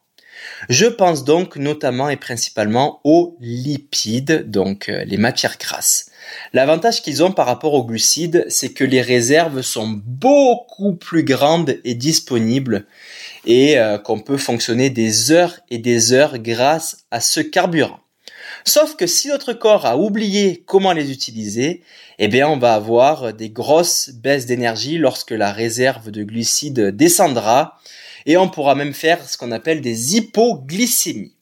Je pense donc notamment et principalement aux lipides, donc euh, les matières grasses. L'avantage qu'ils ont par rapport aux glucides, c'est que les réserves sont beaucoup plus grandes et disponibles et euh, qu'on peut fonctionner des heures et des heures grâce à ce carburant. Sauf que si notre corps a oublié comment les utiliser, eh bien on va avoir des grosses baisses d'énergie lorsque la réserve de glucides descendra et on pourra même faire ce qu'on appelle des hypoglycémies.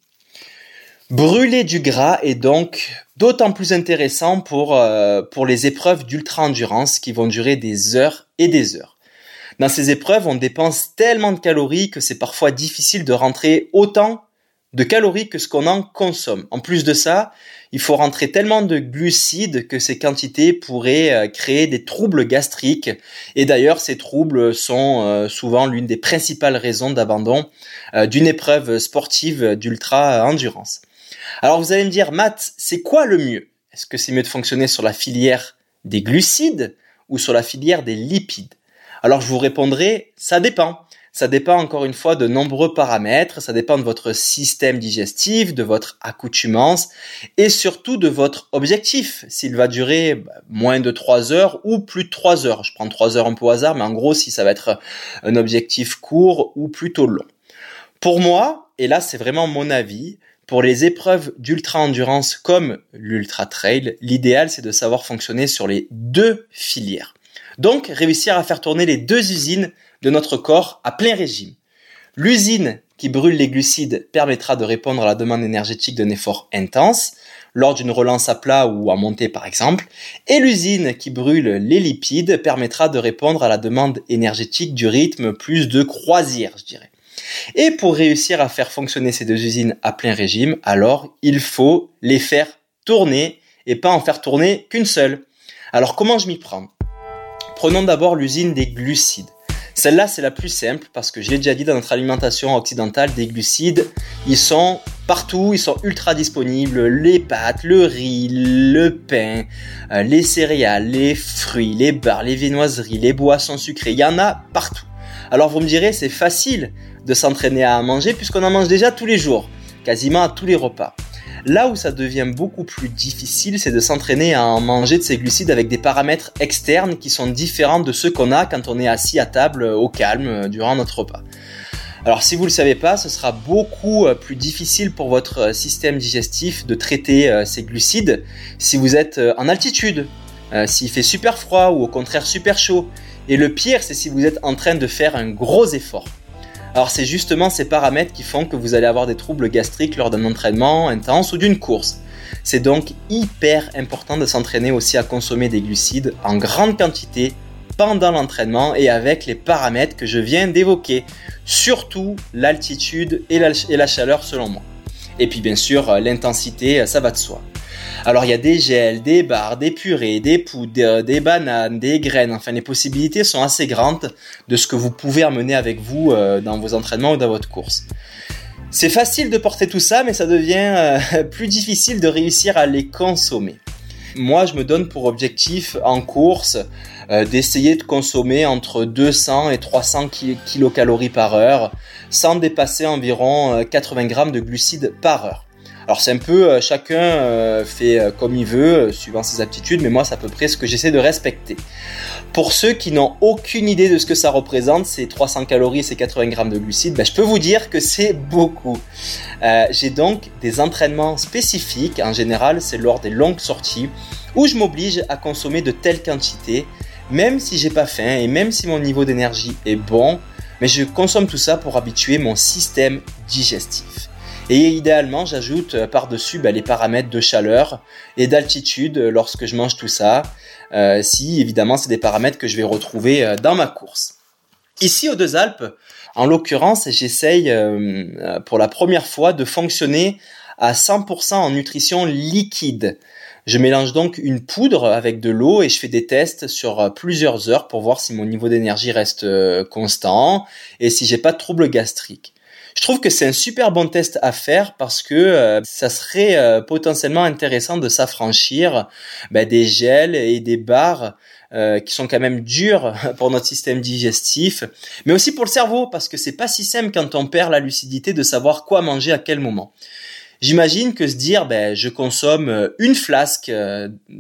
Brûler du gras est donc d'autant plus intéressant pour, euh, pour les épreuves d'ultra-endurance qui vont durer des heures et des heures. Dans ces épreuves, on dépense tellement de calories que c'est parfois difficile de rentrer autant de calories que ce qu'on en consomme. En plus de ça, il faut rentrer tellement de glucides que ces quantités pourraient euh, créer des troubles gastriques. Et d'ailleurs, ces troubles sont euh, souvent l'une des principales raisons d'abandon euh, d'une épreuve sportive d'ultra-endurance. Alors vous allez me dire, Matt, c'est quoi le mieux? Est-ce que c'est mieux de fonctionner sur la filière des glucides ou sur la filière des lipides? Alors je vous répondrai, ça dépend. Ça dépend encore une fois de nombreux paramètres, ça dépend de votre système digestif, de votre accoutumance et surtout de votre objectif, s'il va durer bah, moins de 3 heures ou plus de 3 heures. Je prends 3 heures un peu au hasard, mais en gros si ça va être un objectif court ou plutôt long. Pour moi, et là c'est vraiment mon avis, pour les épreuves d'ultra-endurance comme l'ultra trail, l'idéal c'est de savoir fonctionner sur les deux filières. Donc réussir à faire tourner les deux usines de notre corps à plein régime. L'usine qui brûle les glucides permettra de répondre à la demande énergétique d'un effort intense, lors d'une relance à plat ou à montée par exemple, et l'usine qui brûle les lipides permettra de répondre à la demande énergétique du rythme plus de croisière, je dirais. Et pour réussir à faire fonctionner ces deux usines à plein régime, alors il faut les faire tourner et pas en faire tourner qu'une seule. Alors comment je m'y prends? Prenons d'abord l'usine des glucides. Celle-là, c'est la plus simple parce que je l'ai déjà dit dans notre alimentation occidentale, des glucides, ils sont partout, ils sont ultra disponibles. Les pâtes, le riz, le pain, euh, les céréales, les fruits, les bars, les viennoiseries, les boissons sucrées, il y en a partout. Alors vous me direz, c'est facile de s'entraîner à manger puisqu'on en mange déjà tous les jours, quasiment à tous les repas. Là où ça devient beaucoup plus difficile, c'est de s'entraîner à manger de ces glucides avec des paramètres externes qui sont différents de ceux qu'on a quand on est assis à table au calme euh, durant notre repas. Alors si vous ne le savez pas, ce sera beaucoup euh, plus difficile pour votre euh, système digestif de traiter ces glucides si vous êtes en altitude, s'il fait super froid ou au contraire super chaud. Et le pire, c'est si vous êtes en train de faire un gros effort. Alors c'est justement ces paramètres qui font que vous allez avoir des troubles gastriques lors d'un entraînement intense ou d'une course. C'est donc hyper important de s'entraîner aussi à consommer des glucides en grande quantité pendant l'entraînement et avec les paramètres que je viens d'évoquer, surtout l'altitude et la, chaleur selon moi. Et puis bien sûr l'intensité, ça va de soi. Alors il y a des gels, des barres, des purées, des poudres, des bananes, des graines. Enfin, les possibilités sont assez grandes de ce que vous pouvez amener avec vous euh, dans vos entraînements ou dans votre course. C'est facile de porter tout ça, mais ça devient euh, plus difficile de réussir à les consommer. Moi, je me donne pour objectif en course euh, d'essayer de consommer entre 200 et 300 kilocalories par heure, sans dépasser environ 80 grammes de glucides par heure. Alors c'est un peu euh, chacun euh, fait euh, comme il veut, suivant ses aptitudes, mais moi c'est à peu près ce que j'essaie de respecter. Pour ceux qui n'ont aucune idée de ce que ça représente, ces 300 calories ces 80 grammes de glucides, ben, je peux vous dire que c'est beaucoup. J'ai donc des entraînements spécifiques, en général c'est lors des longues sorties, où je m'oblige à consommer de telles quantités, même si j'ai pas faim et même si mon niveau d'énergie est bon, mais je consomme tout ça pour habituer mon système digestif. Et idéalement, j'ajoute euh, par-dessus bah, les paramètres de chaleur et d'altitude euh, lorsque je mange tout ça, euh, si évidemment c'est des paramètres que je vais retrouver dans ma course. Ici aux Deux Alpes, en l'occurrence, j'essaye pour la première fois de fonctionner à 100% en nutrition liquide. Je mélange donc une poudre avec de l'eau et je fais des tests sur plusieurs heures pour voir si mon niveau d'énergie reste constant et si j'ai pas de troubles gastriques. Je trouve que c'est un super bon test à faire parce que euh, ça serait euh, potentiellement intéressant de s'affranchir bah, des gels et des barres euh, qui sont quand même durs pour notre système digestif, mais aussi pour le cerveau parce que c'est pas si simple quand on perd la lucidité de savoir quoi manger à quel moment. J'imagine que se dire ben, je consomme une flasque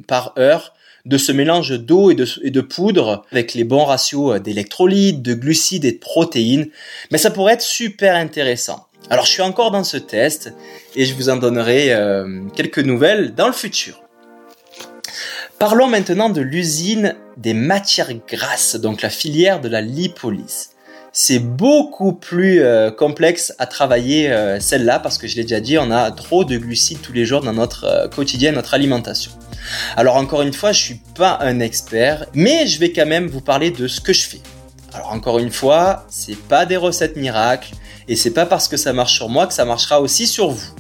par heure de ce mélange d'eau et de, poudre avec les bons ratios d'électrolytes, de glucides et de protéines, mais ça pourrait être super intéressant. Alors je suis encore dans ce test et je vous en donnerai euh, quelques nouvelles dans le futur. Parlons maintenant de l'usine des matières grasses, donc la filière de la lipolyse. C'est beaucoup plus euh, complexe à travailler euh, celle-là parce que je l'ai déjà dit, on a trop de glucides tous les jours dans notre quotidien, notre alimentation. Alors encore une fois, je suis pas un expert, mais je vais quand même vous parler de ce que je fais. Alors encore une fois, c'est pas des recettes miracles et c'est pas parce que ça marche sur moi que ça marchera aussi sur vous.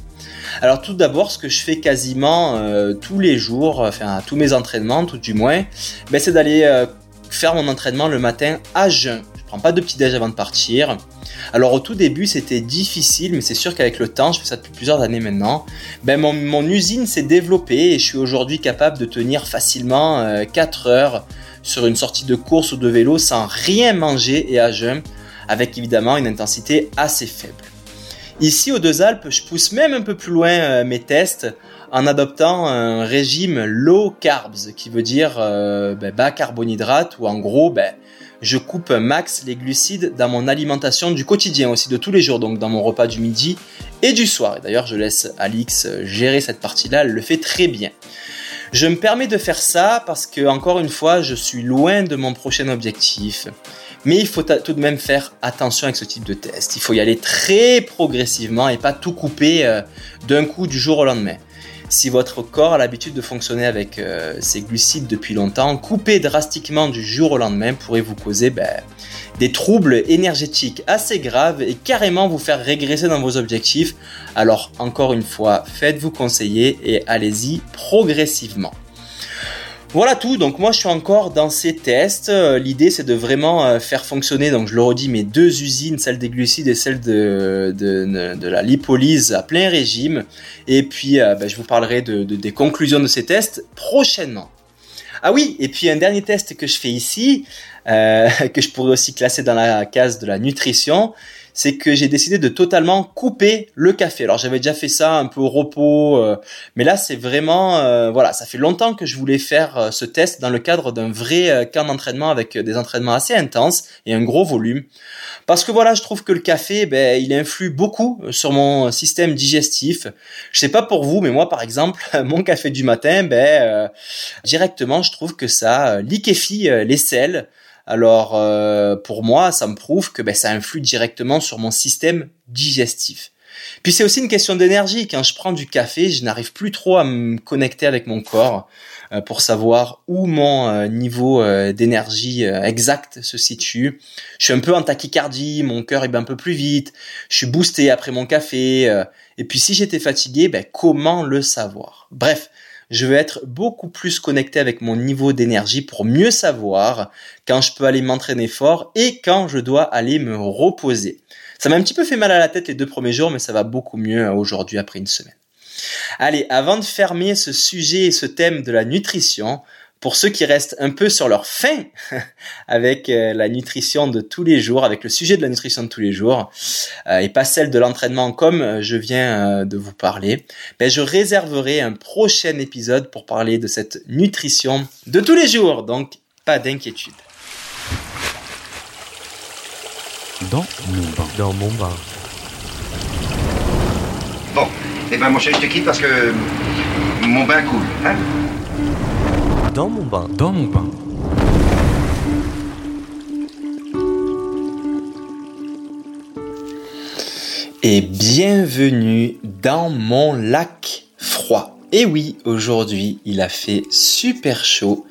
Alors tout d'abord, ce que je fais quasiment euh, tous les jours, enfin tous mes entraînements, tout du moins, ben, c'est d'aller euh, faire mon entraînement le matin à jeun. Pas de petit déj avant de partir. Alors au tout début c'était difficile, mais c'est sûr qu'avec le temps, je fais ça depuis plusieurs années maintenant, ben mon, usine s'est développée et je suis aujourd'hui capable de tenir facilement euh, 4 heures sur une sortie de course ou de vélo sans rien manger et à jeun, avec évidemment une intensité assez faible. Ici aux Deux Alpes, je pousse même un peu plus loin euh, mes tests en adoptant un régime low carbs, qui veut dire euh, ben, bas carbohydrate, ou en gros, ben, je coupe max les glucides dans mon alimentation du quotidien aussi, de tous les jours, donc dans mon repas du midi et du soir. Et d'ailleurs, je laisse Alix gérer cette partie-là, elle le fait très bien. Je me permets de faire ça parce que, encore une fois, je suis loin de mon prochain objectif. Mais il faut tout de même faire attention avec ce type de test. Il faut y aller très progressivement et pas tout couper euh, d'un coup du jour au lendemain. Si votre corps a l'habitude de fonctionner avec euh, ses glucides depuis longtemps, couper drastiquement du jour au lendemain pourrait vous causer ben, des troubles énergétiques assez graves et carrément vous faire régresser dans vos objectifs. Alors encore une fois, faites-vous conseiller et allez-y progressivement. Voilà tout, donc moi je suis encore dans ces tests. Euh, L'idée c'est de vraiment euh, faire fonctionner, donc je le redis, mes deux usines, celle des glucides et celle de, de, la lipolyse à plein régime. Et puis euh, ben, je vous parlerai de, de, des conclusions de ces tests prochainement. Ah oui, et puis un dernier test que je fais ici, que je pourrais aussi classer dans la case de la nutrition, c'est que j'ai décidé de totalement couper le café. Alors j'avais déjà fait ça un peu au repos, euh, mais là c'est vraiment, euh, voilà, ça fait longtemps que je voulais faire euh, ce test dans le cadre d'un vrai camp d'entraînement avec des entraînements assez intenses et un gros volume. Parce que voilà, je trouve que le café, ben, il influe beaucoup sur mon système digestif. Je sais pas pour vous, mais moi par exemple, mon café du matin, ben, directement, je trouve que ça liquéfie les sels. Alors euh, pour moi, ça me prouve que ben, ça influe directement sur mon système digestif. Puis c'est aussi une question d'énergie. Quand je prends du café, je n'arrive plus trop à me connecter avec mon corps euh, pour savoir où mon euh, niveau d'énergie exact se situe. Je suis un peu en tachycardie, mon cœur est un peu plus vite, je suis boosté après mon café. et puis si j'étais fatigué, ben, comment le savoir? Bref, je veux être beaucoup plus connecté avec mon niveau d'énergie pour mieux savoir quand je peux aller m'entraîner fort et quand je dois aller me reposer. Ça m'a un petit peu fait mal à la tête les deux premiers jours, mais ça va beaucoup mieux aujourd'hui après une semaine. Allez, avant de fermer ce sujet et ce thème de la nutrition, pour ceux qui restent un peu sur leur faim avec euh, la nutrition de tous les jours, avec le sujet de la nutrition de tous les jours, euh, et pas celle de l'entraînement comme euh, je viens de vous parler, ben je réserverai un prochain épisode pour parler de cette nutrition de tous les jours. Donc, pas d'inquiétude. Dans mon bain. Dans mon bain. Bon, eh ben mon chéri, je te quitte parce que mon bain coule, hein? Dans mon bain. Dans mon bain. et bienvenue dans mon lac froid. Et oui, aujourd'hui, il a fait super chaud,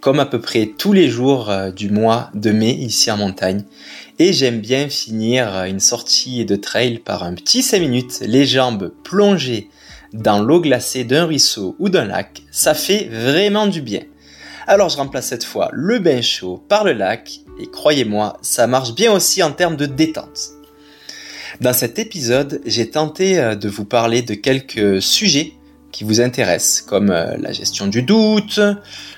comme à peu près tous les jours euh, du mois de mai ici en montagne. Et j'aime bien finir euh, une sortie de trail par un petit 5 minutes, les jambes plongées dans l'eau glacée d'un ruisseau ou d'un lac. Ça fait vraiment du bien. Alors je remplace cette fois le bain chaud par le lac, et croyez-moi, ça marche bien aussi en termes de détente. Dans cet épisode, j'ai tenté euh, de vous parler de quelques sujets qui vous intéressent, comme euh, la gestion du doute,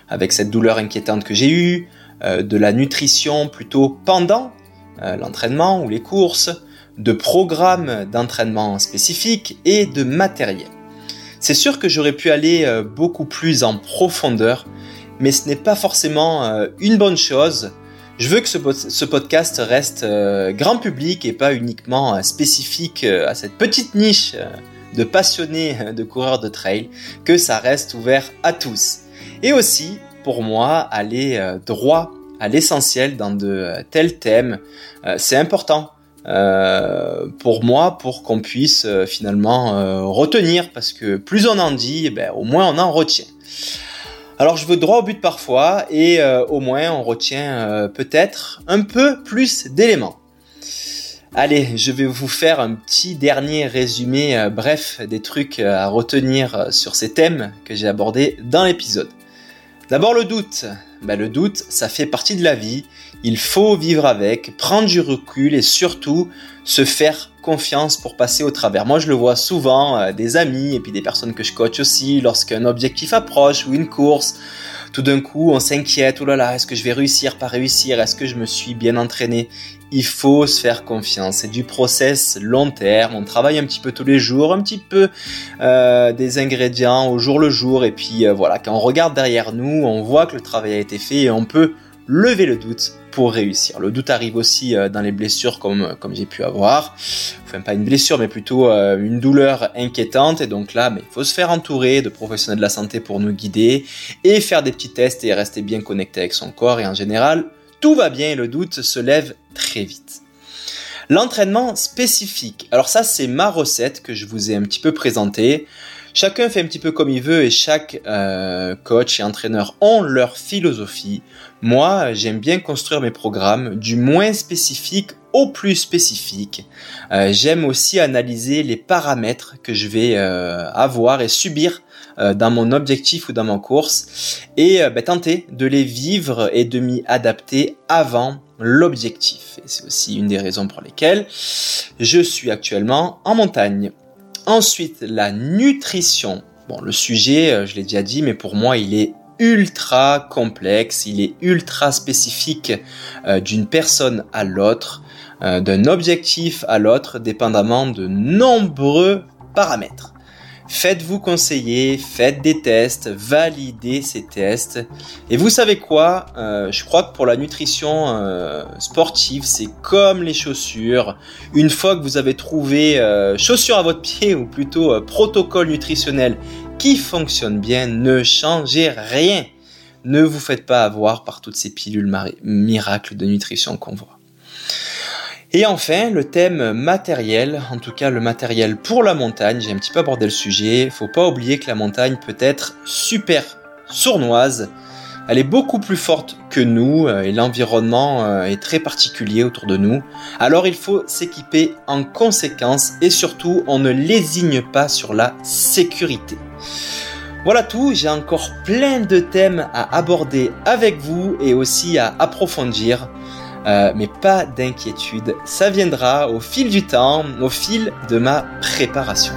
avec cette douleur inquiétante que j'ai eue, euh, de la nutrition plutôt pendant l'entraînement ou les courses, de programmes d'entraînement spécifiques et de matériel. C'est sûr que j'aurais pu aller beaucoup plus en profondeur, mais ce n'est pas forcément une bonne chose je veux que ce, podcast reste euh, grand public et pas uniquement euh, spécifique euh, à cette petite niche de passionnés de coureurs de trail, que ça reste ouvert à tous. Et aussi, pour moi, aller droit à l'essentiel dans de tels thèmes, c'est important. Pour moi, pour qu'on puisse finalement retenir, parce que plus on en dit, eh ben, au moins on en retient. Alors je veux droit au but parfois et euh, au moins on retient euh, peut-être un peu plus d'éléments. Allez, je vais vous faire un petit dernier résumé euh, bref des trucs euh, à retenir euh, sur ces thèmes que j'ai abordés dans l'épisode. D'abord le doute. Ben, le doute, ça fait partie de la vie. Il faut vivre avec, prendre du recul et surtout se faire confiance pour passer au travers. Moi, je le vois souvent, des amis et puis des personnes que je coach aussi, lorsqu'un objectif approche ou une course, tout d'un coup, on s'inquiète, oh là là, est-ce que je vais réussir, pas réussir, est-ce que je me suis bien entraîné? Il faut se faire confiance. C'est du process long terme. On travaille un petit peu tous les jours, un petit peu euh, des ingrédients au jour le jour. Et puis euh, voilà, quand on regarde derrière nous, on voit que le travail a été fait et on peut lever le doute pour réussir. Le doute arrive aussi euh, dans les blessures comme, comme j'ai pu avoir. Enfin, pas une blessure, mais plutôt une douleur inquiétante. Et donc là, il faut se faire entourer de professionnels de la santé pour nous guider et faire des petits tests et rester bien connecté avec son corps. Et en général, tout va bien et le doute se lève très vite. L'entraînement spécifique. Alors ça, c'est ma recette que je vous ai un petit peu présentée. Chacun fait un petit peu comme il veut et chaque euh, coach et entraîneur ont leur philosophie. Moi, j'aime bien construire mes programmes du moins spécifique plus spécifique. Euh, j'aime aussi analyser les paramètres que je vais euh, avoir et subir euh, dans mon objectif ou dans mon course et ben, tenter de les vivre et de m'y adapter avant l'objectif. C'est aussi une des raisons pour lesquelles je suis actuellement en montagne. Ensuite, la nutrition. Bon, le sujet, je l'ai déjà dit, mais pour moi, il est ultra complexe, il est ultra spécifique d'une personne à l'autre. Euh, d'un objectif à l'autre dépendamment de nombreux paramètres. Faites-vous conseiller, faites des tests, validez ces tests. Et vous savez quoi euh, Je crois que pour la nutrition euh, sportive, c'est comme les chaussures. Une fois que vous avez trouvé chaussures à votre pied, ou plutôt protocole nutritionnel qui fonctionne bien, ne changez rien. Ne vous faites pas avoir par toutes ces pilules miracles de nutrition qu'on voit. Et enfin, le thème matériel, en tout cas le matériel pour la montagne, j'ai un petit peu abordé le sujet, faut pas oublier que la montagne peut être super sournoise, elle est beaucoup plus forte que nous euh, et l'environnement euh, est très particulier autour de nous. Alors il faut s'équiper en conséquence et surtout on ne lésigne pas sur la sécurité. Voilà tout, j'ai encore plein de thèmes à aborder avec vous et aussi à approfondir. Euh, mais pas d'inquiétude, ça viendra au fil du temps, au fil de ma préparation.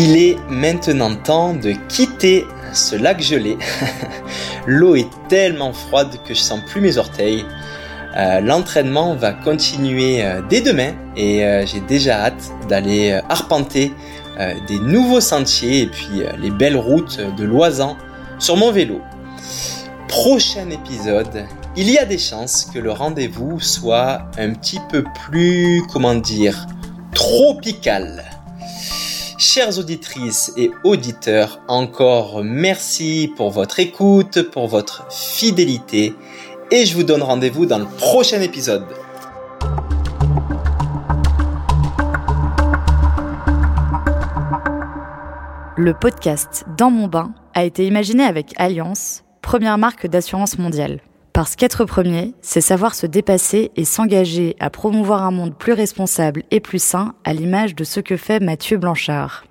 Il est maintenant temps de quitter ce lac gelé. L'eau est tellement froide que je sens plus mes orteils. Euh, l'entraînement va continuer euh, dès demain et euh, j'ai déjà hâte d'aller arpenter des nouveaux sentiers et puis les belles routes de Loisan sur mon vélo. Prochain épisode, il y a des chances que le rendez-vous soit un petit peu plus, comment dire, tropical. Chères auditrices et auditeurs, encore merci pour votre écoute, pour votre fidélité et je vous donne rendez-vous dans le prochain épisode. Le podcast Dans mon bain a été imaginé avec Alliance, première marque d'assurance mondiale. Parce qu'être premier, c'est savoir se dépasser et s'engager à promouvoir un monde plus responsable et plus sain à l'image de ce que fait Mathieu Blanchard.